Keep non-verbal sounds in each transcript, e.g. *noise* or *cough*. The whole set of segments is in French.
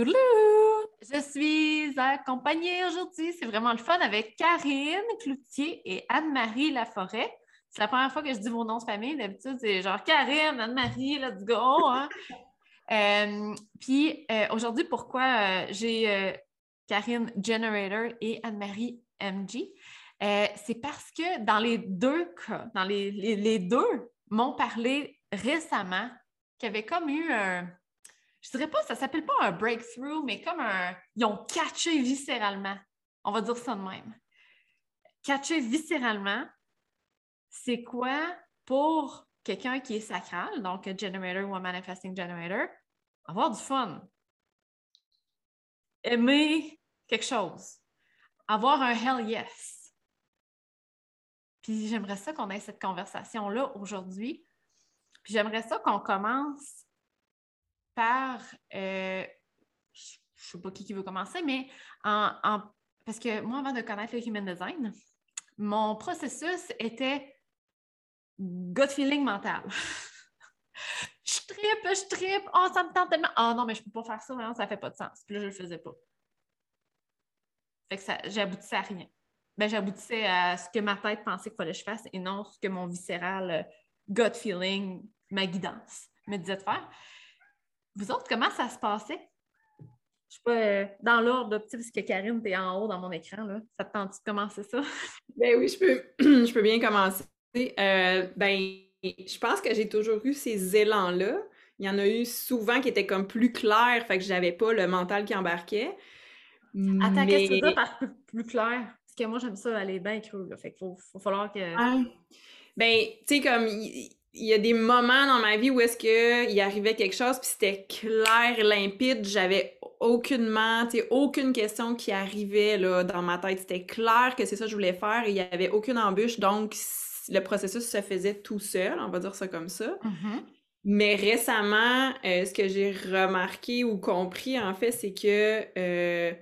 Toulou! Je suis accompagnée aujourd'hui, c'est vraiment le fun, avec Karine Cloutier et Anne-Marie Laforêt. C'est la première fois que je dis vos noms de famille. D'habitude, c'est genre Karine, Anne-Marie, let's go! Hein. *laughs* Euh, puis euh, aujourd'hui, pourquoi euh, j'ai Karine Generator et Anne-Marie MG? c'est parce que dans les deux cas, dans les, les deux m'ont parlé récemment qu'il y avait comme eu un je dirais pas, ça s'appelle pas un breakthrough, mais comme un. Ils ont catché viscéralement. On va dire ça de même. Catcher viscéralement, c'est quoi pour quelqu'un qui est sacral, donc un generator ou un manifesting generator, avoir du fun. Aimer quelque chose. Avoir un hell yes. Puis j'aimerais ça qu'on ait cette conversation-là aujourd'hui. Puis j'aimerais ça qu'on commence par, euh, je ne sais pas qui, veut commencer, mais parce que moi, avant de connaître le human design, mon processus était gut feeling mental. *laughs* je tripe, je tripe, oh, ça me tente tellement. oh, non, mais je ne peux pas faire ça, hein, ça ne fait pas de sens. Puis là, je ne le faisais pas. Fait que j'aboutissais à rien. Ben, j'aboutissais à ce que ma tête pensait qu'il fallait que je fasse et non ce que mon viscéral euh, gut feeling, ma guidance me disait de faire. Vous autres, comment ça se passait? Je suis pas euh, dans l'ordre, parce que Karine, tu es en haut dans mon écran. Là. Ça te tente de commencer ça? *laughs* ben oui, je peux, *clears throat* je peux bien commencer. Euh, ben, je pense que j'ai toujours eu ces élans-là. Il y en a eu souvent qui étaient comme plus clairs, fait que j'avais pas le mental qui embarquait. Attends, qu'est-ce que tu veux dire par plus, clair? Parce que moi, j'aime ça aller bien creux, là. Fait qu'il faut, faut, falloir que... Ben, tu sais, comme il y a des moments dans ma vie où est-ce que il arrivait quelque chose puis c'était clair, limpide, j'avais aucunement, tu aucune question qui arrivait là dans ma tête, c'était clair que c'est ça que je voulais faire et il y avait aucune embûche donc le processus se faisait tout seul, on va dire ça comme ça. Mm-hmm. Mais récemment, euh, ce que j'ai remarqué ou compris en fait, c'est que euh,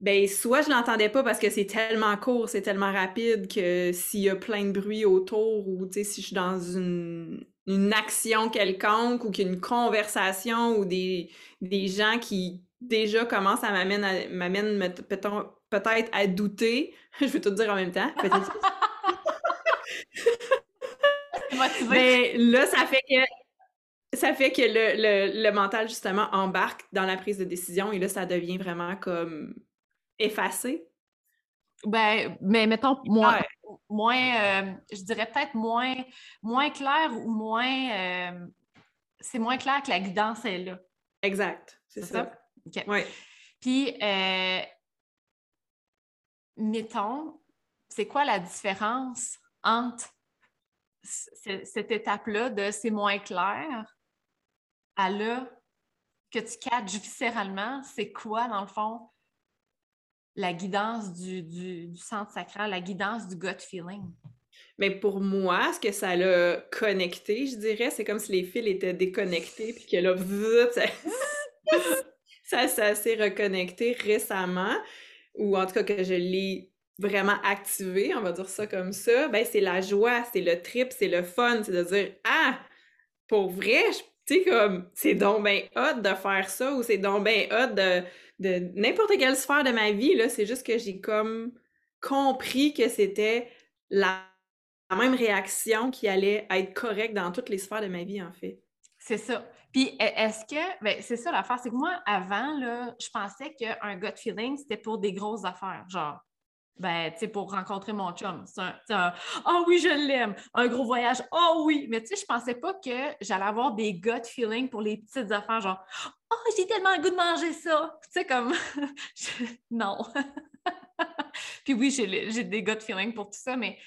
ben, soit je l'entendais pas parce que c'est tellement court, c'est tellement rapide que s'il y a plein de bruit autour ou, tu sais, si je suis dans une, une action quelconque ou qu'il y a une conversation ou des, des gens qui déjà commencent à m'amener m'amènent peut-être à douter, *laughs* je vais tout dire en même temps. Mais *laughs* ben, là, ça fait que ça fait que le, le, le, mental, justement, embarque dans la prise de décision et là, ça devient vraiment comme effacé? Ben, mais mettons, moins, moins euh, je dirais peut-être moins, moins clair ou moins. Euh, c'est moins clair que la guidance est là. Exact, c'est ça. OK. Puis, euh, mettons, c'est quoi la différence entre cette étape-là de c'est moins clair à là que tu catches viscéralement? C'est quoi, dans le fond, la guidance du, du, centre sacral, la guidance du gut feeling? Mais pour moi, ce que ça l'a connecté, je dirais, c'est comme si les fils étaient déconnectés, puis que là, *laughs* ça, ça, s'est reconnecté récemment, ou en tout cas que je l'ai vraiment activé, on va dire ça comme ça. Ben, c'est la joie, c'est le trip, c'est le fun, c'est de dire Ah, pour vrai, tu sais, comme, c'est donc bien hot de faire ça, ou c'est donc bien hot de de n'importe quelle sphère de ma vie, là, c'est juste que j'ai comme compris que c'était la, même réaction qui allait être correcte dans toutes les sphères de ma vie, en fait. C'est ça. Puis e, est-ce que, ben, c'est ça l'affaire, c'est que moi, avant, là, je pensais qu'un gut feeling, c'était pour des grosses affaires, genre ben, tu sais, pour rencontrer mon chum. C'est un, oh oui, je l'aime. Un gros voyage, oh oui. Mais tu sais, je pensais pas que j'allais avoir des gut feelings pour les petites affaires, genre, oh, j'ai tellement le goût de manger ça. Tu sais, comme, *laughs* non. *laughs* Puis oui, j'ai des gut feelings pour tout ça, mais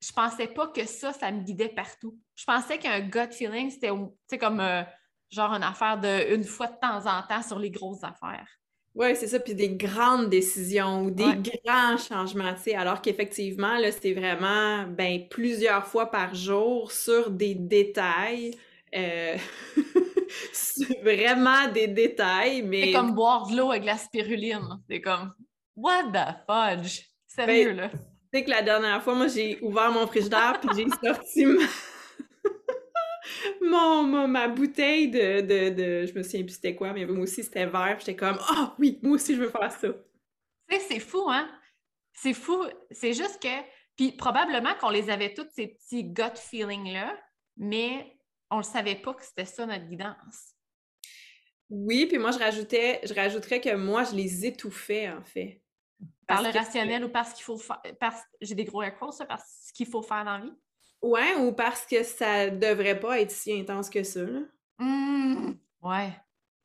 je pensais pas que ça, ça me guidait partout. Je pensais qu'un gut feeling, c'était, comme, euh, genre une affaire de une fois de temps en temps sur les grosses affaires. Oui, c'est ça, puis des grandes décisions ou des grands changements, tu sais, alors qu'effectivement, là, c'est vraiment, ben, plusieurs fois par jour sur des détails, euh, *laughs* vraiment des détails, mais... C'est comme boire de l'eau avec la spiruline, c'est comme, what the fudge? Sérieux, ben, là? Tu sais que la dernière fois, moi, j'ai ouvert mon frigidaire, puis j'ai sorti ma... *laughs* mon, ma bouteille de, de, de, Je me souviens plus c'était quoi, mais moi aussi c'était vert. J'étais comme Ah oh, oui, moi aussi je veux faire ça. Tu sais, c'est fou, hein? C'est fou. C'est juste que. Puis probablement qu'on les avait tous ces petits gut feelings-là, mais on ne savait pas que c'était ça notre guidance. Oui, puis moi je rajoutais, je rajouterais que moi je les étouffais en fait. Par le rationnel ou parce qu'il faut faire. J'ai des gros échos, ça, parce qu'il faut faire dans la vie? Ouais, ou parce que ça devrait pas être si intense que ça, là. Mmh. ouais.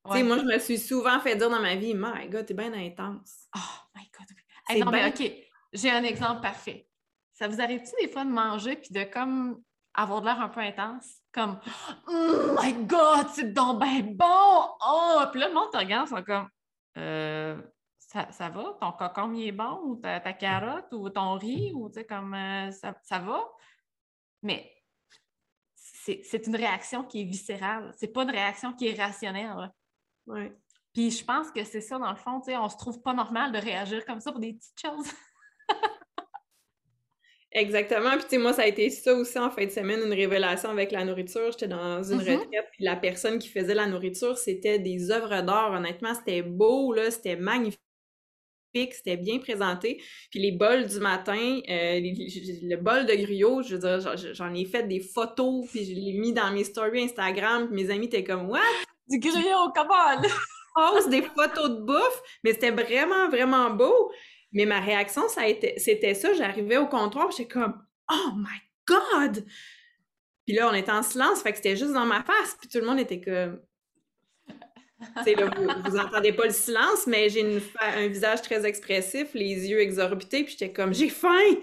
Tu sais, moi, je me suis souvent fait dire dans ma vie, My God, t'es bien intense. Oh my God. non, mais OK, j'ai un exemple parfait. Ça vous arrive-tu des fois de manger puis de comme avoir de l'air un peu intense? Comme Oh my God, c'est donc bien bon! Oh! Puis là, le monde te regarde, c'est comme euh, ça, ça, va? Ton cocon, il est bon? Ou ta, carotte? Ou ton riz? Ou tu sais, comme euh, ça, ça va? Mais c'est une réaction qui est viscérale. C'est pas une réaction qui est rationnelle. Ouais. Puis je pense que c'est ça, dans le fond, on se trouve pas normal de réagir comme ça pour des petites choses. *laughs* Exactement. Puis, tu sais, moi, ça a été ça aussi en fin de semaine, une révélation avec la nourriture. J'étais dans une mm-hmm. retraite, puis la personne qui faisait la nourriture, c'était des œuvres d'art. Honnêtement, c'était beau, là, c'était magnifique c'était bien présenté. Puis les bols du matin, euh, le bol de griot, je veux dire, j'en ai fait des photos, puis je l'ai mis dans mes stories Instagram, puis mes amis étaient comme « What? Du griot, comment? *laughs* Pose des photos de bouffe, mais c'était vraiment, vraiment beau. Mais ma réaction, ça c'était ça, j'arrivais au comptoir, j'étais comme « Oh my God! » Puis là, on était en silence, fait que c'était juste dans ma face, puis tout le monde était comme vous, n'entendez pas le silence, mais j'ai un visage très expressif, les yeux exorbités, puis j'étais comme j'ai faim.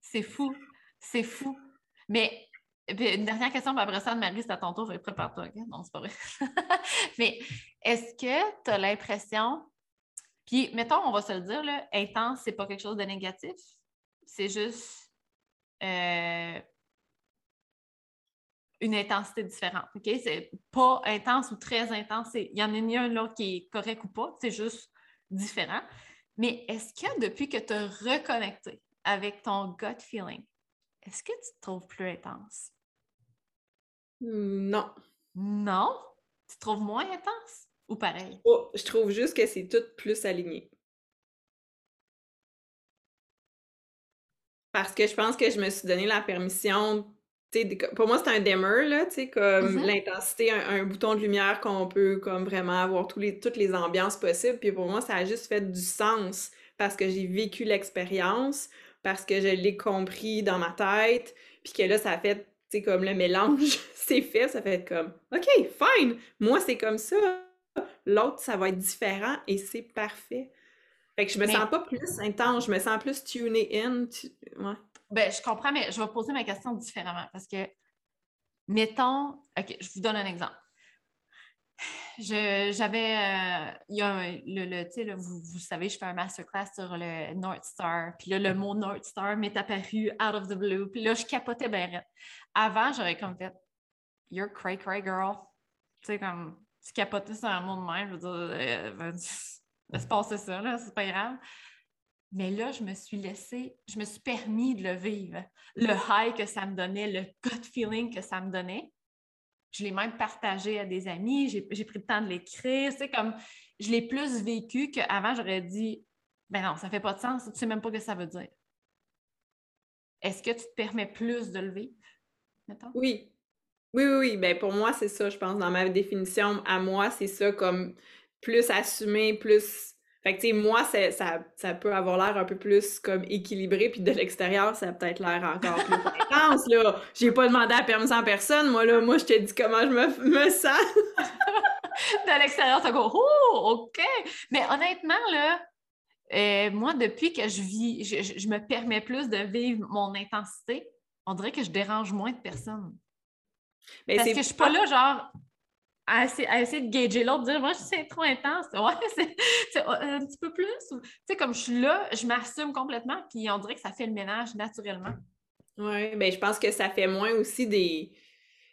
C'est fou, c'est fou. Mais une dernière question, après ça, Marie, c'est à ton tour, prépare-toi. Non, c'est pas vrai. *laughs* mais est-ce que tu as l'impression, puis mettons, on va se le dire, là, intense, c'est pas quelque chose de négatif, c'est juste euh, une intensité différente. OK? C'est pas intense ou très intense. Il y en a ni un là qui est correct ou pas. C'est juste différent. Mais est-ce que depuis que tu as reconnecté avec ton gut feeling, est-ce que tu te trouves plus intense? Non. Non? Tu te trouves moins intense ou pareil? Oh, je trouve juste que c'est tout plus aligné. Parce que je pense que je me suis donné la permission pour moi, c'est un dimmer, là, tu sais, comme mm-hmm. l'intensité, un, bouton de lumière qu'on peut comme vraiment avoir tous les, toutes les ambiances possibles. Puis pour moi, ça a juste fait du sens parce que j'ai vécu l'expérience, parce que je l'ai compris dans ma tête, puis que là, ça a fait, tu sais, comme le mélange, *laughs* c'est fait, ça fait comme, OK, fine, moi, c'est comme ça. L'autre, ça va être différent et c'est parfait. Fait que je me sens pas plus intense, je me sens plus tuné in. Ouais. Ben, je comprends, mais je vais poser ma question différemment parce que, mettons, OK, je vous donne un exemple. J'avais, euh, il y a le, tu sais, vous, vous, savez, je fais un masterclass sur le North Star, puis là, le mot North Star m'est apparu out of the blue, puis là, je capotais bien. Avant, j'aurais comme fait, you're cray cray girl. Tu sais, comme, tu capotais sur un mot de même, je veux dire, euh, ben, *laughs* laisse passer ça, là, c'est pas grave. Mais là, je me suis laissée, je me suis permis de le vivre. Le high que ça me donnait, le gut feeling que ça me donnait. Je l'ai même partagé à des amis, j'ai pris le temps de l'écrire. C'est comme, je l'ai plus vécu qu'avant, j'aurais dit, ben non, ça fait pas de sens, tu sais même pas ce que ça veut dire. Est-ce que tu te permets plus de le vivre, Oui. Oui, oui, oui. Ben, pour moi, c'est ça, je pense, dans ma définition, à moi, c'est ça, comme plus assumé, plus fait que, tu sais, moi, ça, ça peut avoir l'air un peu plus comme équilibré, puis de l'extérieur, ça a peut-être l'air encore plus *laughs* intense, là. J'ai pas demandé la permission à personne, moi, là. Moi, je t'ai dit comment je me, me sens. *laughs* de l'extérieur, ça go, oh, OK! Mais honnêtement, là, euh, moi, depuis que je vis, je, me permets plus de vivre mon intensité, on dirait que je dérange moins de personnes. Mais Parce que je suis pas là, genre, à essayer, de gager l'autre, dire moi, c'est trop intense. *laughs* Ouais, c'est un petit peu plus. Tu sais, comme je suis là, je m'assume complètement, puis on dirait que ça fait le ménage naturellement. Oui, bien, je pense que ça fait moins aussi des.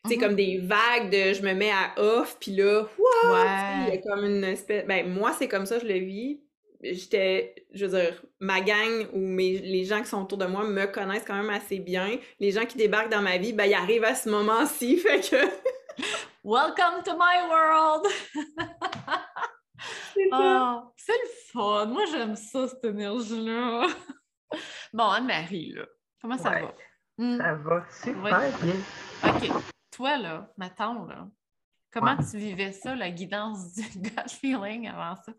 Tu sais, mm-hmm. comme des vagues de je me mets à off, puis là, wow, il y a comme une espèce. Ben, moi, c'est comme ça, je le vis. j'étais, je veux dire, ma gang ou mes, les gens qui sont autour de moi me connaissent quand même assez bien. Les gens qui débarquent dans ma vie, ben, ils arrivent à ce moment-ci, *laughs* fait que... Welcome to my world! *laughs* oh, c'est le fun! Moi, j'aime ça, cette énergie-là! *laughs* bon, Anne-Marie, là, comment ça va? Hmm? Ça va super bien. OK. Toi, là, mettons, là, comment tu vivais ça, la guidance du *laughs* gut feeling avant ça?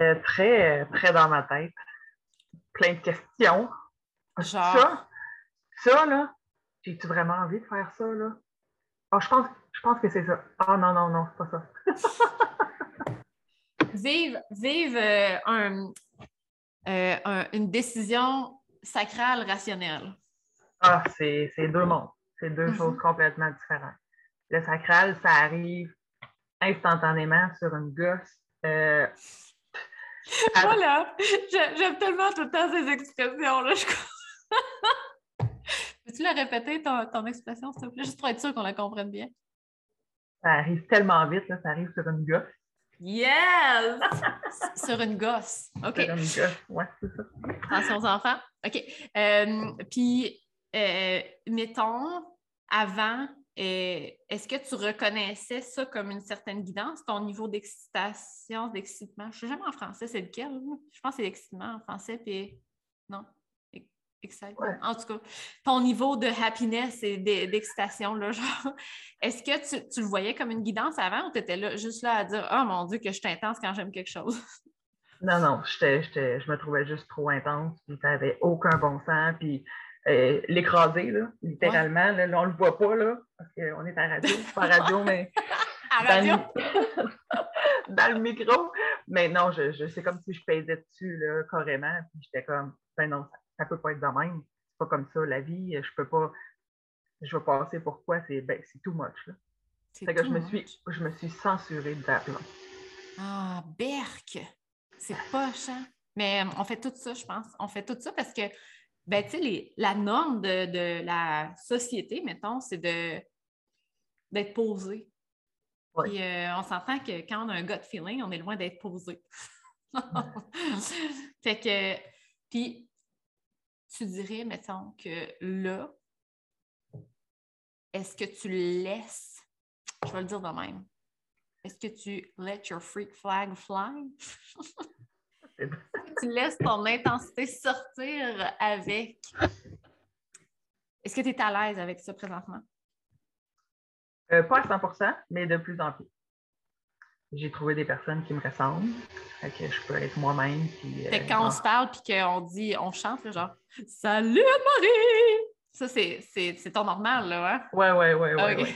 Euh, très, très dans ma tête. Plein de questions. Genre... Ça, ça là, j'ai-tu vraiment envie de faire ça, là? Oh, je pense, je pense que c'est ça. Ah non, non, non, c'est pas ça. *laughs* vive vive euh, euh, un, une décision sacrale rationnelle. Ah, c'est deux mondes. C'est deux mm-hmm. choses complètement différentes. Le sacral, ça arrive instantanément sur une gosse. *laughs* voilà, j'aime tellement tout le temps ces expressions-là. *laughs* Peux-tu la répéter, ton, ton expression, s'il te plaît, juste pour être sûr qu'on la comprenne bien? Ça arrive tellement vite, là, ça arrive sur une gosse. Yes! sur une gosse. OK. Sur une gosse, ouais, c'est ça. Attention aux enfants. OK. Euh, puis, euh, mettons, avant, euh, est-ce que tu reconnaissais ça comme une certaine guidance, ton niveau d'excitation, d'excitement? Je ne sais jamais en français, c'est lequel? Je pense que c'est l'excitement en français, puis non. En tout cas, ton niveau de happiness et d'excitation, *laughs* est-ce que tu, le voyais comme une guidance avant ou tu étais là, juste là à dire Oh mon Dieu, que je suis intense quand j'aime quelque chose? *laughs* Non, non, je me trouvais juste trop intense, puis ça n'avait aucun bon sens, puis euh, l'écraser, littéralement. Là, on ne le voit pas, là, parce qu'on est à radio, pas à radio, mais. *laughs* radio? Dans, le... micro. Mais non, je, je c'est comme si je pesais dessus, là, carrément. Puis j'étais comme, ben non, ça ne peut pas être de même. C'est pas comme ça, la vie. Je peux pas. Je vais passer pourquoi, c'est ben, too much, là. C'est que je me, suis, je me suis censurée de. Ah, berk! C'est pas hein? Mais euh, on fait tout ça, je pense. On fait tout ça parce que ben, tu sais, la norme de, la société, mettons, c'est de, d'être posé. Puis euh, on s'entend que quand on a un gut feeling, on est loin d'être posé. *laughs* fait que, puis tu dirais, mettons, que là, est-ce que tu laisses, je vais le dire de même, est-ce que tu let your freak flag fly? *laughs* tu laisses ton intensité sortir avec. Est-ce que tu es à l'aise avec ça présentement? Euh, pas à 100% mais de plus en plus. J'ai trouvé des personnes qui me ressemblent. Fait que je peux être moi-même. Euh, quand on se parle puis qu'on dit, on chante, genre Salut Marie! Ça, c'est ton normal, là, hein? Ouais, ouais, ouais, ouais. ouais.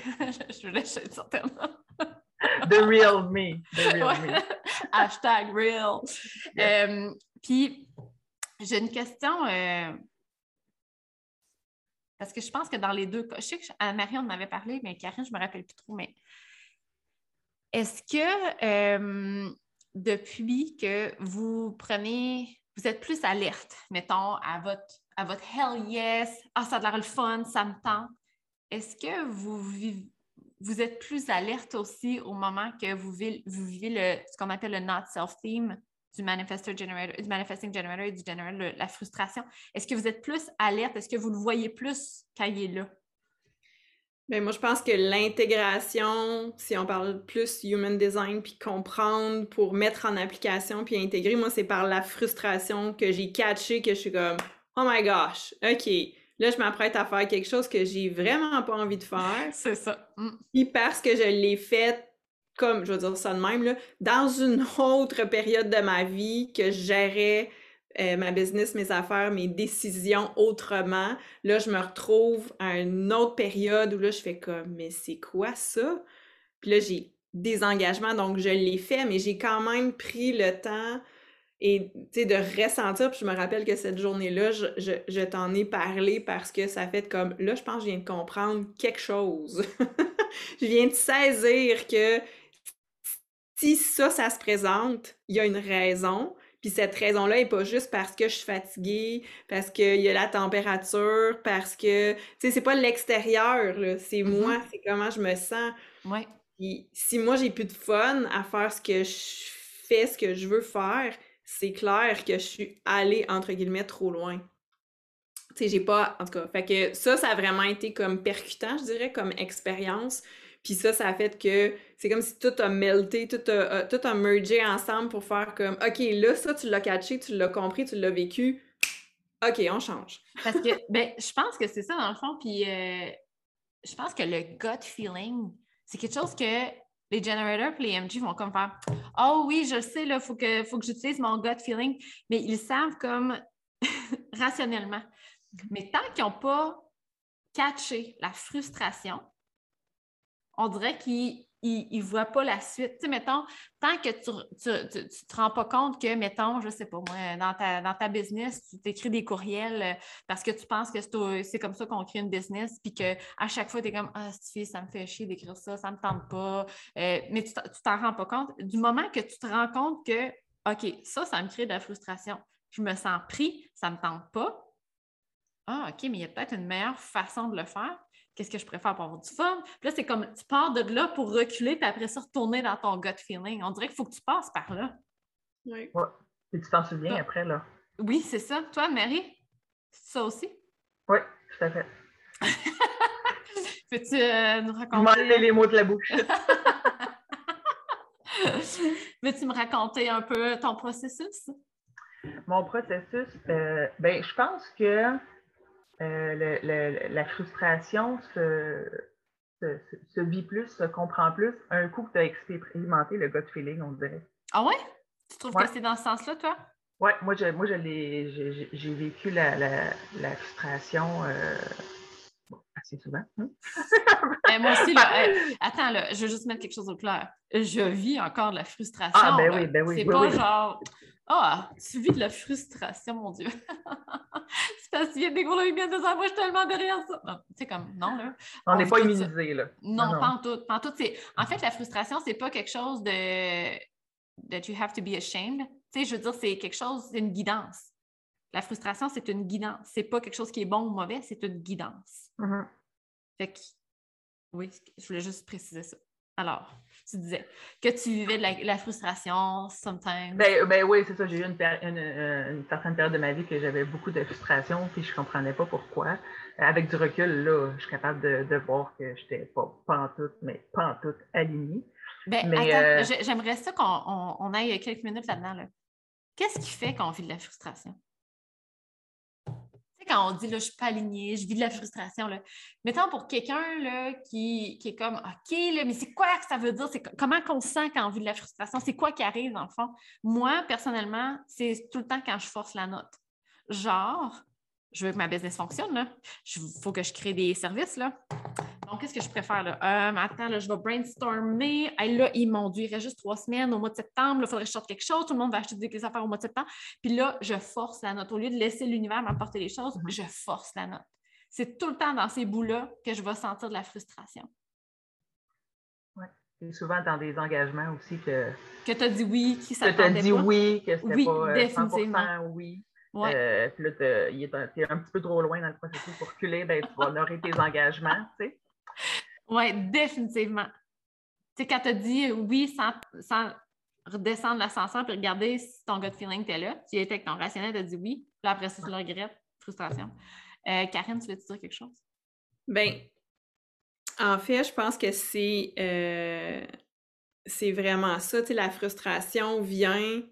*laughs* je voulais certainement. The real me. The real me. *laughs* Hashtag real. Euh, puis, j'ai une question. Euh, parce que je pense que dans les deux cas, je sais que Anne-Marie, on m'avait parlé, mais Karine, je ne me rappelle plus trop, mais est-ce que euh, depuis que vous prenez, vous êtes plus alerte, mettons, à votre, à votre hell yes, ah, ça a l'air le fun, ça me tente, est-ce que vous vous êtes plus alerte aussi au moment que vous vivez, le, ce qu'on appelle le not self-theme du, manifesting generator, du manifesting generator et du generator, la frustration? Est-ce que vous êtes plus alerte? Est-ce que vous le voyez plus quand il est là? Bien, moi, je pense que l'intégration, si on parle plus human design, puis comprendre pour mettre en application, puis intégrer, moi, c'est par la frustration que j'ai catché, que je suis comme, oh my gosh, OK, Là, je m'apprête à faire quelque chose que j'ai vraiment pas envie de faire. *laughs* C'est ça. Mm. Puis parce que je l'ai fait comme, je vais dire ça de même, là, dans une autre période de ma vie que je gérais euh, ma business, mes affaires, mes décisions autrement. Là, je me retrouve à une autre période où là, je fais comme, mais c'est quoi ça? Puis là, j'ai des engagements, donc je l'ai fait, mais j'ai quand même pris le temps et de ressentir, puis je me rappelle que cette journée-là, je, je, t'en ai parlé parce que ça fait comme, là, je pense que je viens de comprendre quelque chose. *laughs* je viens de saisir que si ça, ça se présente, il y a une raison. Puis cette raison-là n'est pas juste parce que je suis fatiguée, parce qu'il y a la température, parce que, tu sais, c'est pas l'extérieur, c'est mm-hmm. moi, c'est comment je me sens. Ouais. Puis si moi, j'ai plus de fun à faire ce que je fais ce que je veux faire, c'est clair que je suis allée, entre guillemets, trop loin. Tu sais, j'ai pas, en tout cas, fait que ça, ça a vraiment été comme percutant, je dirais, comme expérience. Puis ça, ça a fait que c'est comme si tout a melté, tout a, tout a mergé ensemble pour faire comme, OK, là, ça, tu l'as catché, tu l'as compris, tu l'as vécu. OK, on change. Parce que, ben, je pense que c'est ça dans le fond. Puis euh, je pense que le gut feeling, c'est quelque chose que les generators et les MG vont comme faire Oh oui, je sais, il faut que, faut que j'utilise mon gut feeling. Mais ils savent comme *laughs* rationnellement. Mais tant qu'ils n'ont pas catché la frustration, on dirait qu'ils ne voient pas la suite. Tu sais, mettons, tant que tu ne te rends pas compte que, mettons, je ne sais pas moi, dans ta, dans ta business, tu t'écris des courriels euh, parce que tu penses que c'est comme ça qu'on crée une business, puis qu'à chaque fois, tu es comme Ah, cette fille, ça me fait chier d'écrire ça, ça ne me tente pas. Euh, mais tu t'en rends pas compte. Du moment que tu te rends compte que, OK, ça, ça me crée de la frustration. Je me sens pris, ça ne me tente pas. Ah, OK, mais il y a peut-être une meilleure façon de le faire qu'est-ce que je préfère pour avoir du fun? Puis là, c'est comme tu pars de là pour reculer, puis après ça, retourner dans ton gut feeling. On dirait qu'il faut que tu passes par là. Oui. Ouais. Et tu t'en souviens après, là. Oui, c'est ça. Toi, Marie, ça aussi? Oui, tout à fait. *laughs* Peux-tu euh, nous raconter? M'enlever les mots de la bouche. *laughs* Veux-tu me raconter un peu ton processus? Mon processus, euh, ben, je pense que euh, la frustration se, se, vit plus, se comprend plus un coup que tu as expérimenté le gut feeling, on dirait. Ah ouais? Tu trouves que c'est dans ce sens-là, toi? Oui, moi, je, moi j'ai vécu la, la, frustration euh, assez souvent. Hein? Ben, moi aussi, là, *laughs* attends, là, je veux juste mettre quelque chose au clair. Je vis encore de la frustration. Ah, ben oui, ben oui. C'est pas genre, ah, tu vis de la frustration, mon Dieu. *laughs* c'est parce qu'il y a des gros bien deux ans, moi, je suis tellement derrière ça. Tu sais, comme, non, là. On n'est pas immunisé, là. Non, pas en tout. Pas en, tout en fait, la frustration, c'est pas quelque chose de. that you have to be ashamed. Tu sais, je veux dire, c'est quelque chose, c'est une guidance. La frustration, c'est une guidance. C'est pas quelque chose qui est bon ou mauvais, c'est une guidance. Mm-hmm. Fait que, oui, je voulais juste préciser ça. Alors, tu disais que tu vivais de la, frustration sometimes. Ben, ben oui, c'est ça. J'ai eu une, euh, une, certaine période de ma vie que j'avais beaucoup de frustration, puis je ne comprenais pas pourquoi. Avec du recul, là, je suis capable de, voir que je n'étais pas pantoute, mais pantoute alignée. Ben, euh, j'aimerais ça qu'on on, aille quelques minutes là-dedans. Là. Qu'est-ce qui fait qu'on vit de la frustration? Quand on dit là, je suis pas alignée, je vis de la frustration. Là. Mettons pour quelqu'un qui, qui est comme OK, là, mais c'est quoi que ça veut dire? Comment qu'on se sent quand on vit de la frustration? C'est quoi qui arrive dans le fond? Moi, personnellement, c'est tout le temps quand je force la note. Genre, je veux que ma business fonctionne. Il faut que je crée des services. Là. Donc, qu'est-ce que je préfère? Là? Euh, attends, là, je vais brainstormer. là, il m'ont dit, il reste juste trois semaines au mois de septembre. Il faudrait que je sorte quelque chose. Tout le monde va acheter des affaires au mois de septembre. Puis là, je force la note. Au lieu de laisser l'univers m'apporter les choses, mm-hmm. je force la note. C'est tout le temps dans ces bouts-là que je vais sentir de la frustration. Oui. Et souvent dans des engagements aussi que. Que tu as dit oui, qui ça Que tu as dit oui, que c'était oui, pas euh, définitivement. oui. Ouais. Euh, puis là, tu es, un petit peu trop loin dans le processus pour reculer, ben, tu vas honorer tes engagements, tu sais. Oui, définitivement. Tu sais, quand tu as dit oui sans, sans redescendre l'ascenseur et regarder si ton gut feeling était là, tu étais avec ton rationnel, tu as dit oui, puis après ça, tu le regrettes, frustration. Euh, Karine, tu veux-tu dire quelque chose? Ben, en fait, je pense que c'est euh, c'est vraiment ça. Tu sais, la frustration vient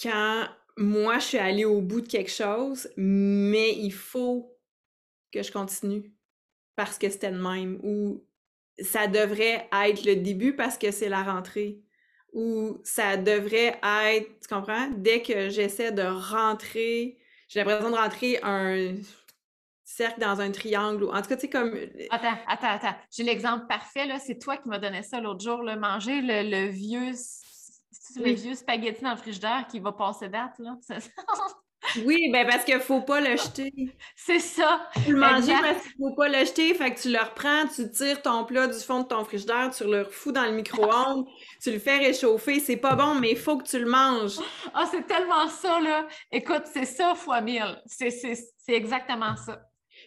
quand moi, je suis allée au bout de quelque chose, mais il faut que je continue parce que c'était le même. Ou ça devrait être le début parce que c'est la rentrée. Ou ça devrait être, tu comprends? Dès que j'essaie de rentrer, j'ai l'impression de rentrer un cercle dans un triangle. En tout cas, tu sais, comme. Euh, attends, attends, attends. J'ai l'exemple parfait, là. C'est toi qui m'as donné ça l'autre jour, là. Manger le, vieux. Le vieux spaghetti dans le frigidaire qui va passer date, là. Oui, ben parce qu'il ne faut pas le jeter. *laughs* C'est ça. Tu le manges parce qu'il ne faut pas le jeter. Fait que tu le reprends, tu tires ton plat du fond de ton frigidaire, tu le refous dans le micro-ondes, *laughs* tu le fais réchauffer. C'est pas bon, mais il faut que tu le manges. Ah, c'est tellement ça, là. Écoute, c'est ça fois mille. C'est exactement ça.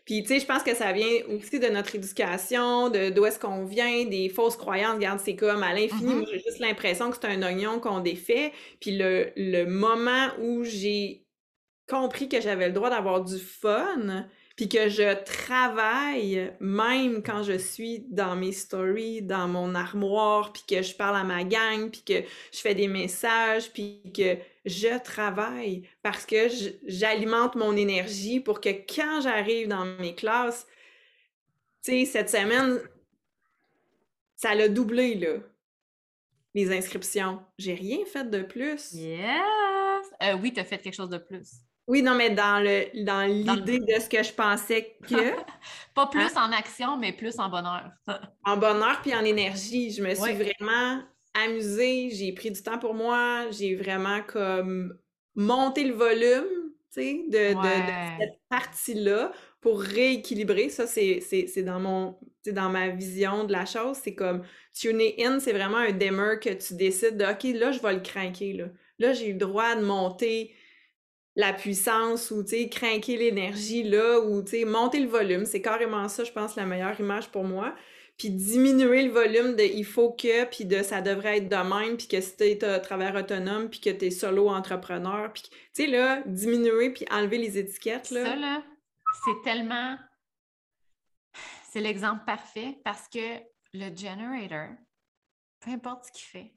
Puis, tu sais, je pense que ça vient aussi de notre éducation, de d'où est-ce qu'on vient, des fausses croyances. Regarde, c'est comme à l'infini. Moi, j'ai juste l'impression que c'est un oignon qu'on défait. Puis le, le moment où j'ai compris que j'avais le droit d'avoir du fun, puis que je travaille même quand je suis dans mes stories, dans mon armoire, puis que je parle à ma gang, puis que je fais des messages, puis que je travaille parce que j'alimente mon énergie pour que quand j'arrive dans mes classes, tu sais, cette semaine, ça l'a doublé, là, les inscriptions. J'ai rien fait de plus. Yes! Euh, oui, tu as fait quelque chose de plus. Oui, non, mais dans le dans l'idée de ce que je pensais que, *laughs* Pas plus en action, mais plus en bonheur. *laughs* en bonheur puis en énergie, je me suis vraiment amusée, j'ai pris du temps pour moi, j'ai vraiment comme monté le volume, tu sais, de, de- cette partie-là pour rééquilibrer. Ça, c'est dans mon, dans ma vision de la chose, c'est comme tuner in, c'est vraiment un dimmer que tu décides de, OK, là, je vais le craquer, là. Là, j'ai le droit de monter la puissance ou, tu sais, craquer l'énergie, là, ou, tu sais, monter le volume. C'est carrément ça, je pense, la meilleure image pour moi. Puis diminuer le volume de il faut que, puis de ça devrait être de même, puis que si t'es à travailleur autonome, puis que t'es solo entrepreneur, puis, tu sais, là, diminuer puis enlever les étiquettes, là. Ça, là, c'est tellement. C'est l'exemple parfait parce que le generator, peu importe ce qu'il fait,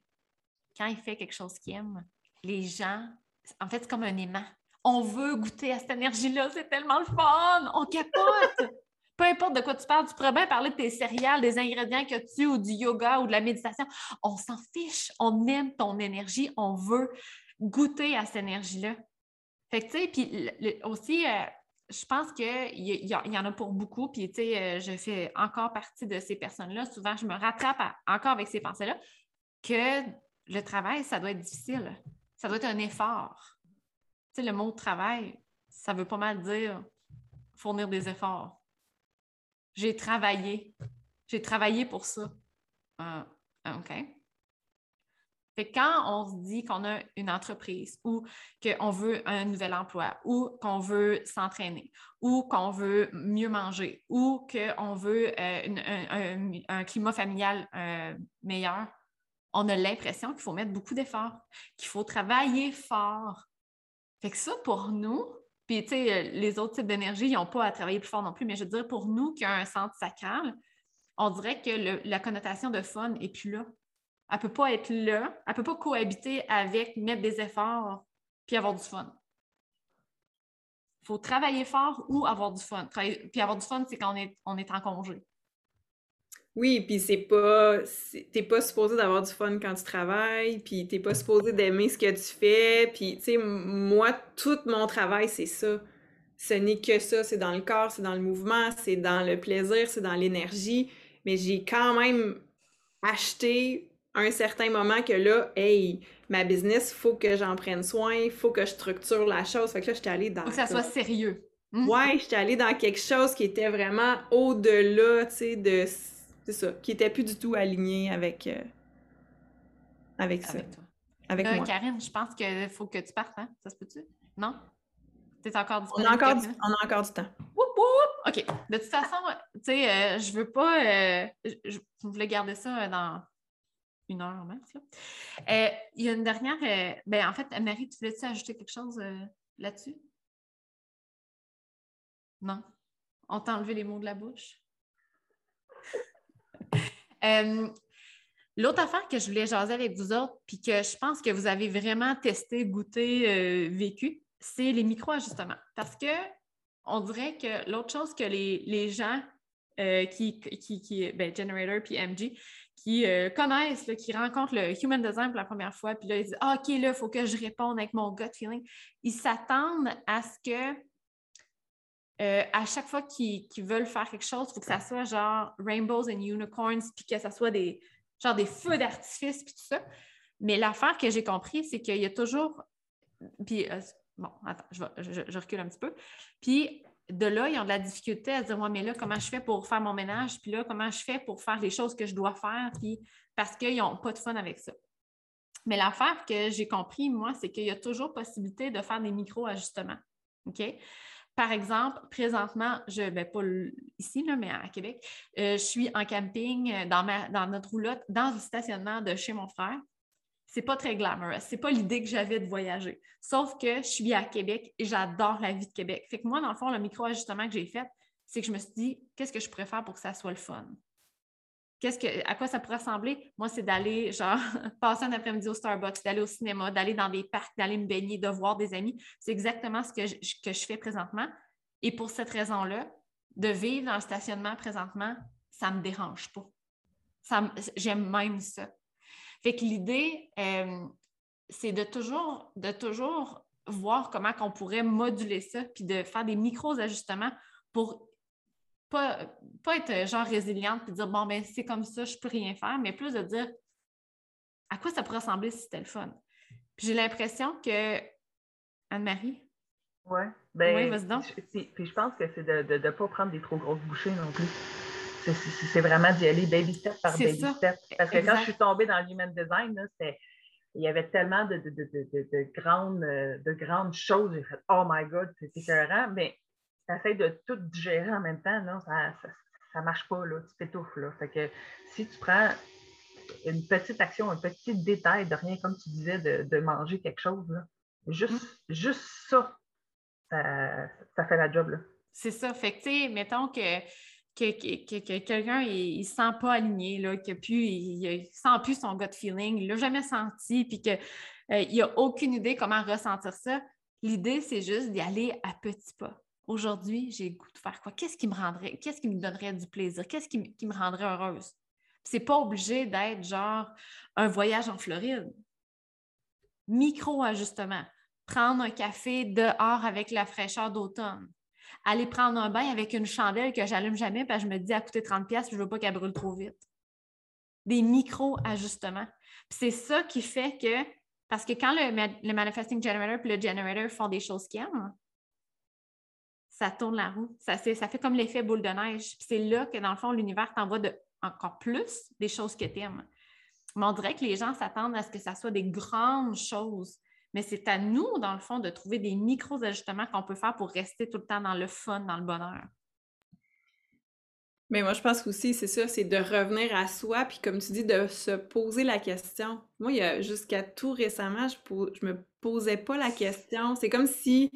quand il fait quelque chose qu'il aime, les gens, en fait, c'est comme un aimant. On veut goûter à cette énergie-là, c'est tellement le fun! On capote! Peu importe de quoi tu parles, tu pourrais parler de tes céréales, des ingrédients que tu ou du yoga ou de la méditation. On s'en fiche, on aime ton énergie, on veut goûter à cette énergie-là. Fait que, tu sais, puis aussi, euh, je pense qu'il y, en a pour beaucoup, puis, tu sais, euh, je fais encore partie de ces personnes-là. Souvent, je me rattrape encore avec ces pensées-là, que le travail, ça doit être difficile. Ça doit être un effort. Tu le mot travail, ça veut pas mal dire fournir des efforts. J'ai travaillé. J'ai travaillé pour ça. Ah, OK. Fait que quand on se dit qu'on a une entreprise ou qu'on veut un nouvel emploi ou qu'on veut s'entraîner ou qu'on veut mieux manger ou qu'on veut euh, un climat familial euh, meilleur, on a l'impression qu'il faut mettre beaucoup d'efforts, qu'il faut travailler fort. Fait que ça, pour nous, puis tu sais, euh, les autres types d'énergie, ils n'ont pas à travailler plus fort non plus, mais je veux dire, pour nous qui a un centre sacral, on dirait que la connotation de fun n'est plus là. Elle ne peut pas être là, elle ne peut pas cohabiter avec mettre des efforts puis avoir du fun. Il faut travailler fort ou avoir du fun. Puis avoir du fun, c'est quand on est, on est en congé. Oui, puis c'est pas, t'es pas supposé d'avoir du fun quand tu travailles, puis t'es pas supposé d'aimer ce que tu fais, puis tu sais, moi, tout mon travail, c'est ça. Ce n'est que ça, c'est dans le corps, c'est dans le mouvement, c'est dans le plaisir, c'est dans l'énergie, mais j'ai quand même acheté un certain moment que là, hey, ma business, faut que j'en prenne soin, faut que je structure la chose. Fait que là, j'étais allée dans Il faut que ça soit sérieux. Ouais, j'étais allée dans quelque chose qui était vraiment au-delà, tu sais, de... C'est ça, qui était plus du tout aligné avec... euh, avec ça, Avec toi. avec Là, moi. Karine, je pense qu'il faut que tu partes, hein? Ça se peut-tu? Non? Tu es encore On disponible? a encore du, on a encore du temps. Woup! OK. De toute façon, tu sais, euh, je veux pas. euh, je, je voulais garder ça euh, dans une heure max. Euh, Il y a une dernière. euh, ben, en fait, Marie, tu voulais-tu ajouter quelque chose euh, là-dessus? Non? On t'a enlevé les mots de la bouche? Euh, L'autre affaire que je voulais jaser avec vous autres, puis que je pense que vous avez vraiment testé, goûté, euh, vécu, c'est les micro-ajustements. Parce que on dirait que l'autre chose que les, les gens euh, qui, qui, qui, ben, Generator puis MG, qui connaissent, qui rencontrent le Human Design pour la première fois, puis là, ils disent Ah, OK, là, il faut que je réponde avec mon gut feeling. Ils s'attendent à ce que euh, à chaque fois qu'ils veulent faire quelque chose, il faut que ça soit genre rainbows and unicorns, puis que ça soit des genre des feux d'artifice, puis tout ça. Mais l'affaire que j'ai compris, c'est qu'il y a toujours. Puis, euh, bon, attends, je, vais- je- je recule un petit peu. Puis, de là, ils ont de la difficulté à se dire, ouais, mais là, comment je fais pour faire mon ménage? Puis là, comment je fais pour faire les choses que je dois faire? Puis, parce qu'ils n'ont pas de fun avec ça. Mais l'affaire que j'ai compris, moi, c'est qu'il y a toujours possibilité de faire des micro-ajustements. OK? Par exemple, présentement, je vais pas ici, mais à Québec, euh, je suis en camping euh, dans notre roulotte, dans le stationnement de chez mon frère. C'est pas très glamorous. C'est pas l'idée que j'avais de voyager. Sauf que je suis à Québec et j'adore la vie de Québec. Fait que moi, dans le fond, le micro-ajustement que j'ai fait, c'est que je me suis dit, qu'est-ce que je pourrais faire pour que ça soit le fun? Qu'est-ce que, à quoi ça pourrait ressembler? Moi, c'est d'aller, genre, *laughs* passer un après-midi au Starbucks, d'aller au cinéma, d'aller dans des parcs, d'aller me baigner, de voir des amis. C'est exactement ce que je, que je fais présentement. Et pour cette raison-là, de vivre dans le stationnement présentement, ça ne me dérange pas. Ça, j'aime même ça. Fait que l'idée, euh, c'est de toujours, de toujours voir comment on pourrait moduler ça, puis de faire des micros ajustements pour pas, pas être euh, genre résiliente et dire bon, ben c'est comme ça, je peux rien faire, mais plus de dire à quoi ça pourrait ressembler si c'était le fun? Puis j'ai l'impression que Anne-Marie? Ouais, ben, vas-y donc. puis je pense que c'est de ne pas prendre des trop grosses bouchées non plus. C'est vraiment d'y aller baby step par baby step. Parce que quand je suis tombée dans l'human design, il y avait tellement de, de, de, grandes, de grandes choses. J'ai fait Oh my God, c'est écœurant. Mais tu de tout digérer en même temps, non, ça ne marche pas, là, tu t'étouffes. Là. Fait que si tu prends une petite action, un petit détail de rien, comme tu disais, de, manger quelque chose, juste, mm. juste ça, ça, fait la job. C'est ça. Fait que, tu sais, mettons que que, quelqu'un il, ne se sent pas aligné, là, que il, ne sent plus son gut feeling, il l'a jamais senti, puis qu'il euh, n'a aucune idée comment ressentir ça. L'idée, c'est juste d'y aller à petits pas aujourd'hui, j'ai le goût de faire quoi? Qu'est-ce qui me rendrait, qu'est-ce qui me donnerait du plaisir? Qu'est-ce qui, me rendrait heureuse? C'est pas obligé d'être genre un voyage en Floride. Micro-ajustement. Prendre un café dehors avec la fraîcheur d'automne. Aller prendre un bain avec une chandelle que j'allume jamais parce que je me dis à coûter 30$, puis je veux pas qu'elle brûle trop vite. Des micro-ajustements. C'est ça qui fait que, parce que quand le, le Manifesting Generator et le Generator font des choses qu'ils aiment, ça tourne la roue. Ça, fait comme l'effet boule de neige. c'est là que, dans le fond, l'univers t'envoie encore plus des choses que tu aimes. Mais on dirait que les gens s'attendent à ce que ça soit des grandes choses. Mais c'est à nous, dans le fond, de trouver des micros-ajustements qu'on peut faire pour rester tout le temps dans le fun, dans le bonheur. Mais moi, je pense aussi, c'est ça, c'est de revenir à soi, puis comme tu dis, de se poser la question. Moi, jusqu'à tout récemment, je, je me posais pas la question. C'est comme si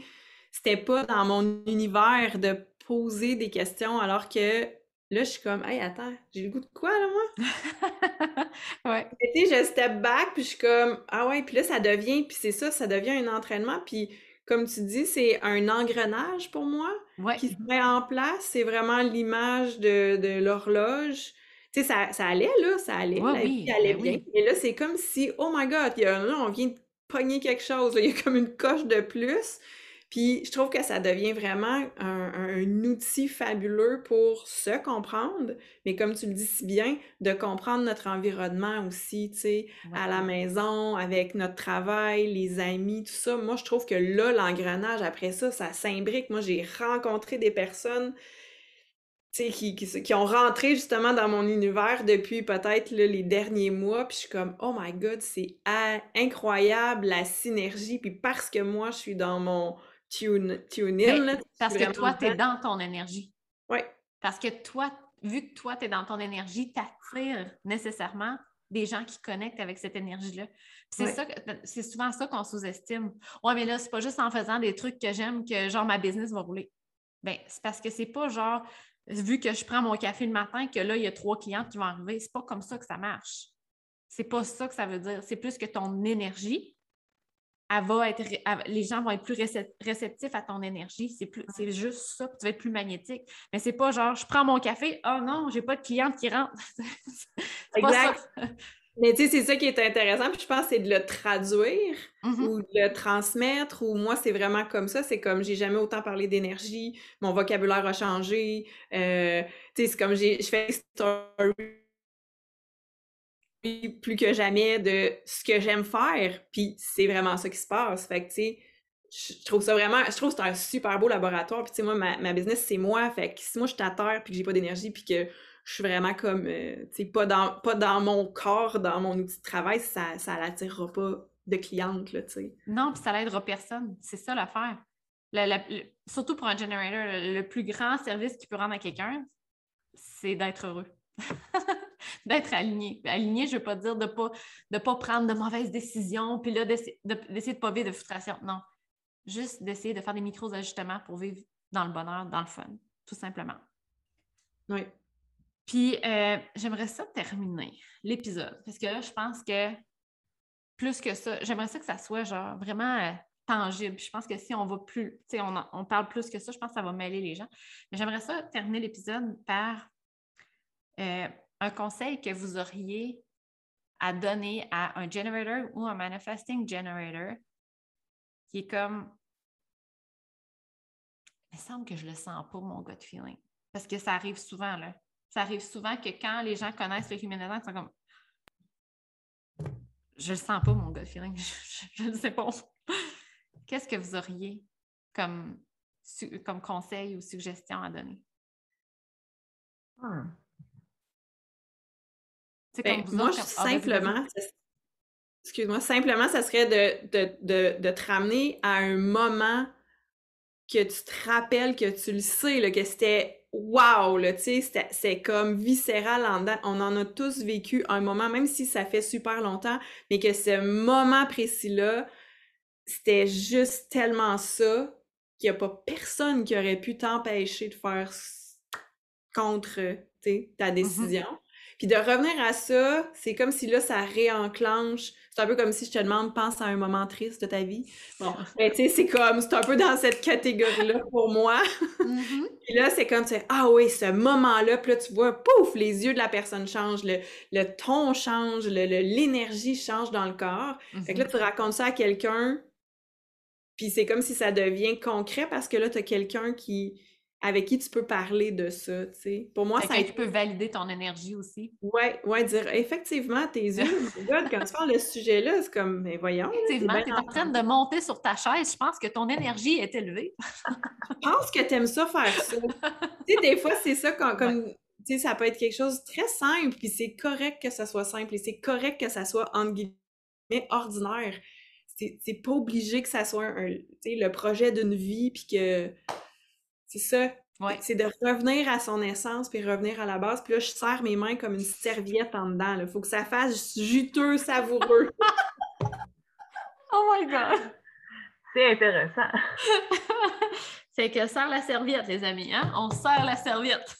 c'était pas dans mon univers de poser des questions alors que là, je suis comme, hey, attends, j'ai le goût de quoi, là, moi? *laughs* ouais. Tu sais, je step back, puis je suis comme, ah ouais, puis là, ça devient, puis c'est ça, ça devient un entraînement, puis comme tu dis, c'est un engrenage pour moi qui se met en place. C'est vraiment l'image de, l'horloge. Tu sais, ça, ça, allait, là, ça allait, la vie allait ben bien. Et là, c'est comme si, oh my God, y a, là, on vient de pogner quelque chose, il y a comme une coche de plus. Puis je trouve que ça devient vraiment un, outil fabuleux pour se comprendre, mais comme tu le dis si bien, de comprendre notre environnement aussi, tu sais, à la maison, avec notre travail, les amis, tout ça. Moi, je trouve que là, l'engrenage, après ça, ça s'imbrique. Moi, j'ai rencontré des personnes qui, qui, qui, ont rentré justement dans mon univers depuis peut-être les derniers mois, puis je suis comme, oh my god, c'est incroyable la synergie, puis parce que moi, je suis dans mon tune, in. parce que toi, tu es dans ton énergie. Oui. Parce que toi, vu que toi, tu es dans ton énergie, tu attires nécessairement des gens qui connectent avec cette énergie-là. C'est ça, c'est souvent ça qu'on sous-estime. Ouais, mais là, c'est pas juste en faisant des trucs que j'aime que genre ma business va rouler. Ben, c'est parce que c'est pas genre vu que je prends mon café le matin que là, il y a trois clients qui vont arriver. C'est pas comme ça que ça marche. C'est pas ça que ça veut dire. C'est plus que ton énergie va être, les gens vont être plus réceptifs à ton énergie. C'est, plus, c'est juste ça, tu vas être plus magnétique. Mais c'est pas genre, je prends mon café, oh non, j'ai pas de cliente qui rentre. *laughs* exact. *laughs* Mais tu sais, c'est ça qui est intéressant, puis je pense que c'est de le traduire mm-hmm. ou de le transmettre, ou moi, c'est vraiment comme ça, c'est comme j'ai jamais autant parlé d'énergie, mon vocabulaire a changé, euh, tu sais, c'est comme j'ai, je fais story plus que jamais de ce que j'aime faire, puis c'est vraiment ça qui se passe. Fait que, tu sais, je trouve ça vraiment, je trouve que c'est un super beau laboratoire. Puis, tu sais, moi, ma, business, c'est moi. Fait que si moi, je suis à terre, puis que j'ai pas d'énergie, puis que je suis vraiment comme, euh, tu sais, pas dans, pas dans mon corps, dans mon outil de travail, ça, ça l'attirera pas de clientes, là, tu sais. Non, puis ça l'aidera personne. C'est ça l'affaire. surtout pour un generator, le, plus grand service qu'il peut rendre à quelqu'un, c'est d'être heureux. *laughs* *laughs* d'être aligné. Aligné, je ne veux pas dire de ne pas, de pas prendre de mauvaises décisions, puis là, d'essayer de ne pas vivre de frustration. Non. Juste d'essayer de faire des micros-ajustements pour vivre dans le bonheur, dans le fun, tout simplement. Oui. Puis, euh, j'aimerais ça terminer l'épisode, parce que là, je pense que plus que ça, j'aimerais ça que ça soit genre vraiment euh, tangible. Je pense que si on va plus, tu sais, on, parle plus que ça, je pense que ça va mêler les gens. Mais j'aimerais ça terminer l'épisode par euh, un conseil que vous auriez à donner à un generator ou un manifesting generator qui est comme il me semble que je le sens pas, mon gut feeling. Parce que ça arrive souvent, là. Ça arrive souvent que quand les gens connaissent le human ils sont comme je le sens pas, mon gut feeling. *laughs* Je ne sais pas. Qu'est-ce que vous auriez comme, comme conseil ou suggestion à donner? Hmm. Ben, moi, simplement, excuse-moi, simplement, ça serait de, de, te ramener à un moment que tu te rappelles, que tu le sais, que c'était wow, tu sais, c'est comme viscéral en dedans. On en a tous vécu un moment, même si ça fait super longtemps, mais que ce moment précis-là, c'était juste tellement ça qu'il n'y a pas personne qui aurait pu t'empêcher de faire contre ta mmh décision. Puis de revenir à ça, c'est comme si là, ça réenclenche. C'est un peu comme si je te demande, pense à un moment triste de ta vie. Bon, *laughs* mais tu sais, c'est comme, c'est un peu dans cette catégorie-là pour moi. Mm-hmm. *laughs* Puis là, c'est comme, tu sais, ah oui, ce moment-là, puis là, tu vois, pouf, les yeux de la personne changent, le, le ton change, l'énergie change dans le corps. Fait que là, mm-hmm. tu racontes ça à quelqu'un, puis c'est comme si ça devient concret parce que là, tu as quelqu'un qui avec qui tu peux parler de ça, tu sais. Pour moi, ça... Tu peux valider ton énergie aussi. Ouais, ouais, dire effectivement, tes yeux, *laughs* quand tu parles de ce sujet-là, c'est comme, mais voyons. Effectivement, tu es en train de monter sur ta chaise, je pense que ton énergie est élevée. je pense que tu aimes ça faire ça. tu sais, des fois, c'est ça, quand, comme, tu sais, ça peut être quelque chose de très simple, puis c'est correct que ça soit simple, et c'est correct que ça soit, entre guillemets, ordinaire. C'est pas obligé que ça soit un, le projet d'une vie, puis que c'est ça. C'est de revenir à son essence puis revenir à la base. Puis là, je serre mes mains comme une serviette en dedans. Il faut que ça fasse juteux, savoureux. *laughs* oh my God! C'est intéressant. *laughs* c'est que serre la serviette, les amis. Hein? On serre la serviette.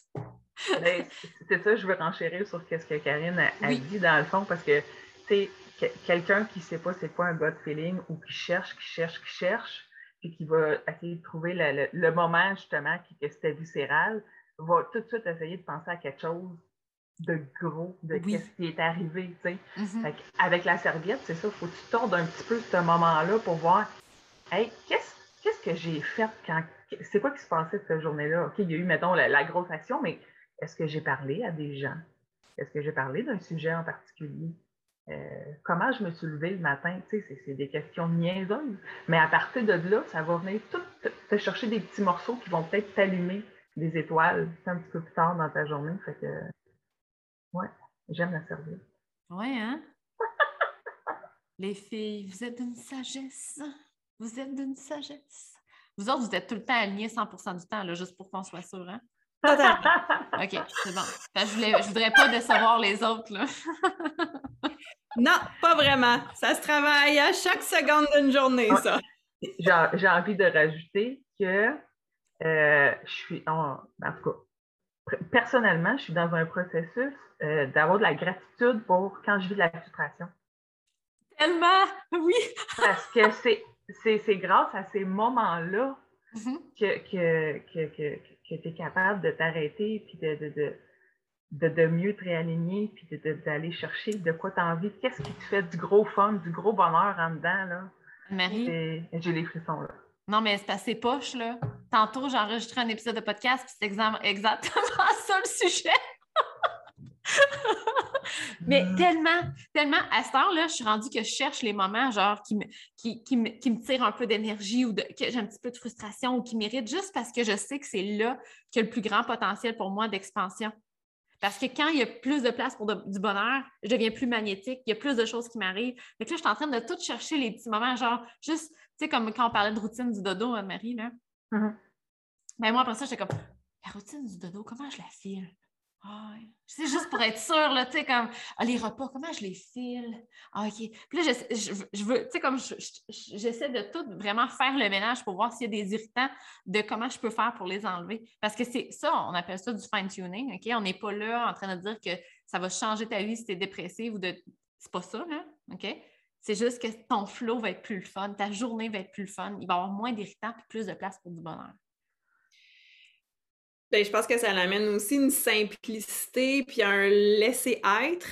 Ben, c'est ça, je veux renchérir sur ce que Karine a, dit dans le fond, parce que, tu sais, quelqu'un qui ne sait pas c'est quoi un gut feeling ou qui cherche, qui cherche, qui cherche, et qui va essayer de trouver le, moment justement que c'était viscéral, va tout de suite essayer de penser à quelque chose de gros, de ce qui est arrivé. tu sais. Mm-hmm. Avec la serviette, c'est ça, il faut que tu tournes un petit peu ce moment-là pour voir Hey, qu'est-ce que j'ai fait quand. C'est quoi qui se passait cette journée-là? OK, il y a eu, mettons, la grosse action, mais est-ce que j'ai parlé à des gens? Est-ce que j'ai parlé d'un sujet en particulier? Euh, comment je me suis levée le matin, tu sais, c'est des questions niaiseuses. Mais à partir de là, ça va venir tout te, chercher des petits morceaux qui vont peut-être t'allumer des étoiles un petit peu plus tard dans ta journée. Fait que, ouais, j'aime la servir. Ouais, hein? *laughs* Les filles, vous êtes d'une sagesse. Vous êtes d'une sagesse. Vous autres, vous êtes tout le temps alignés 100% du temps, là, juste pour qu'on soit sûr, hein? *laughs* OK, c'est bon. je, voulais, je voudrais pas décevoir les autres, là. *laughs* non, pas vraiment. Ça se travaille à chaque seconde d'une journée, ça. J'ai envie de rajouter que euh, je suis, en, tout cas, personnellement, je suis dans un processus euh, d'avoir de la gratitude pour quand je vis de la frustration. Tellement, *laughs* oui. Parce que c'est grâce à ces moments-là mm-hmm. que, que, que tu es capable de t'arrêter puis de, de, de, mieux te réaligner puis d'aller chercher de quoi tu as envie. Qu'est-ce qui te fait du gros fun, du gros bonheur en dedans? Là? Marie? J'ai les frissons là. Non, mais c'est assez poche, là. Tantôt, j'ai enregistré un épisode de podcast, puis c'est *laughs* exactement ça le sujet. *laughs* *laughs* Mais mm. tellement, tellement, à cette heure-là, je suis rendue que je cherche les moments genre qui me, qui, qui me, qui me tirent un peu d'énergie ou de, que j'ai un petit peu de frustration ou qui méritent juste parce que je sais que c'est là qu'il y a le plus grand potentiel pour moi d'expansion. Parce que quand il y a plus de place pour du bonheur, je deviens plus magnétique, il y a plus de choses qui m'arrivent. Donc là, je suis en train de tout chercher les petits moments, genre juste, tu sais, comme quand on parlait de routine du dodo, Marie, là. Mhm. Ben moi, après ça, j'étais comme, la routine du dodo, comment je la file? Ah. C'est juste pour être sûre, là, tu sais, comme, ah, les repas, comment je les file? Ah, OK. Puis là, je, je- veux, tu sais, comme, je- je- j'essaie de tout vraiment faire le ménage pour voir s'il y a des irritants, de comment je peux faire pour les enlever. Parce que c'est ça, on appelle ça du fine-tuning, OK? On n'est pas là en train de dire que ça va changer ta vie si tu es dépressif ou de... C'est pas ça, là, OK? C'est juste que ton flow va être plus le fun, ta journée va être plus le fun, il va y avoir moins d'irritants puis plus de place pour du bonheur. Ben, je pense que ça l'amène aussi une simplicité puis un laisser-être,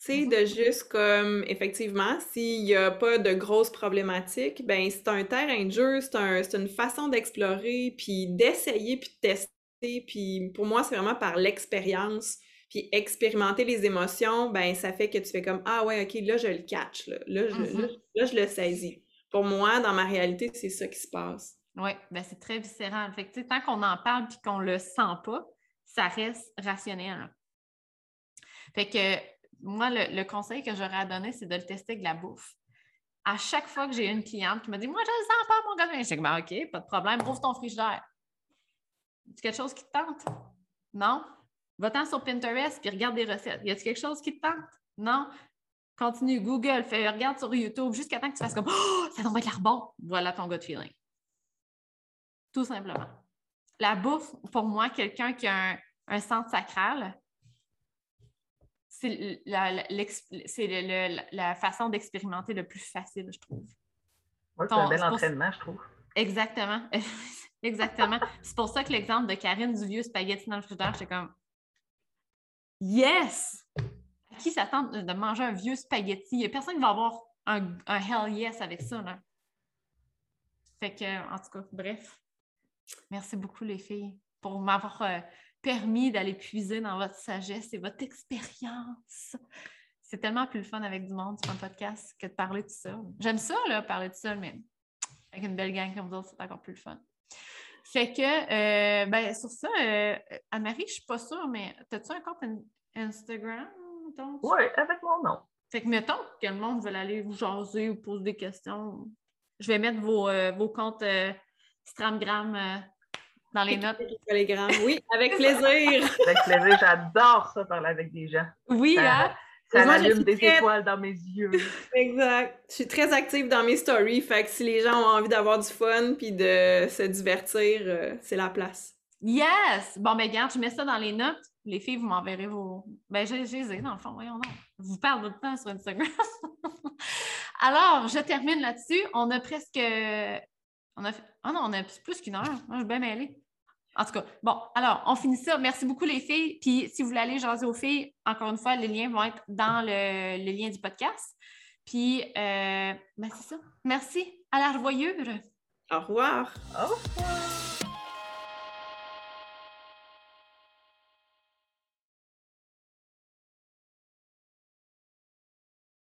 tu sais, de juste comme, effectivement, s'il n'y a pas de grosses problématiques, ben c'est un terrain de jeu, c'est un, une façon d'explorer, puis d'essayer, puis de tester, puis pour moi, c'est vraiment par l'expérience, puis expérimenter les émotions, ben ça fait que tu fais comme, ah ouais, ok, là, je le catch, là, là, je, Mhm. là, là, je le saisis. Pour moi, dans ma réalité, c'est ça qui se passe. Oui, ben c'est très viscéral. Fait que, tant qu'on en parle puis qu'on le sent pas, ça reste rationnel. Fait que moi, le, conseil que j'aurais à donner, c'est de le tester avec de la bouffe. À chaque fois que j'ai une cliente qui me dit Moi, je le sens pas, mon gars, je dis Ben, OK, pas de problème, ouvre ton frigidaire. C'est quelque chose qui te tente? Non? Va-t'en sur Pinterest puis regarde des recettes. Y a-t-il quelque chose qui te tente? Non? Continue, Google, fais, regarde sur YouTube jusqu'à temps que tu fasses comme Oh, ça doit être l'air bon. Voilà ton gut feeling. Tout simplement. La bouffe, pour moi, quelqu'un qui a un, un centre sacral, c'est la, façon d'expérimenter le plus facile, je trouve. Ouais, c'est un bel entraînement, je trouve. Exactement. *laughs* Exactement. C'est pour ça que l'exemple de Karine du vieux spaghetti dans le frigidaire, j'étais comme Yes! À qui s'attend de de manger un vieux spaghetti? Il n'y a personne qui va avoir un, un hell yes avec ça. Là. Fait que, en tout cas, bref. Merci beaucoup, les filles, pour m'avoir euh, permis d'aller puiser dans votre sagesse et votre expérience. C'est tellement plus le fun avec du monde sur un podcast que de parler tout seul. J'aime ça, là, parler tout seul, mais avec une belle gang comme vous autres, c'est encore plus le fun. Fait que, euh, ben, sur ça, euh, Anne-Marie, je suis pas sûre, mais as-tu un compte in- Instagram? mettons? Oui, avec mon nom. Fait que, mettons que le monde veut aller vous jaser ou poser des questions. Je vais mettre vos, euh, vos comptes euh, Stramgram euh, dans les notes. Oui, avec plaisir. *laughs* Avec plaisir, j'adore ça, parler avec des gens. Oui, Ça- hein? Ça Moi, allume des très- étoiles dans mes yeux. *laughs* Exact. Je suis très active dans mes stories, fait que si les gens ont envie d'avoir du fun puis de se divertir, euh, c'est la place. Yes! Bon, ben, regarde, je mets ça dans les notes. Les filles, vous m'enverrez vos. Ben, j'ai les ai, dans le fond, voyons donc. Je vous parle tout le temps sur Instagram. *laughs* Alors, je termine là-dessus. On a presque. On a fait... Ah non, on a plus qu'une heure. Moi, je suis bien mêlée. En tout cas, bon, alors, on finit ça. Merci beaucoup, les filles. Puis, si vous voulez aller jaser aux filles, encore une fois, les liens vont être dans le, le lien du podcast. Puis, euh, ben, c'est ça. Merci. À la revoyure. Au revoir. Au revoir.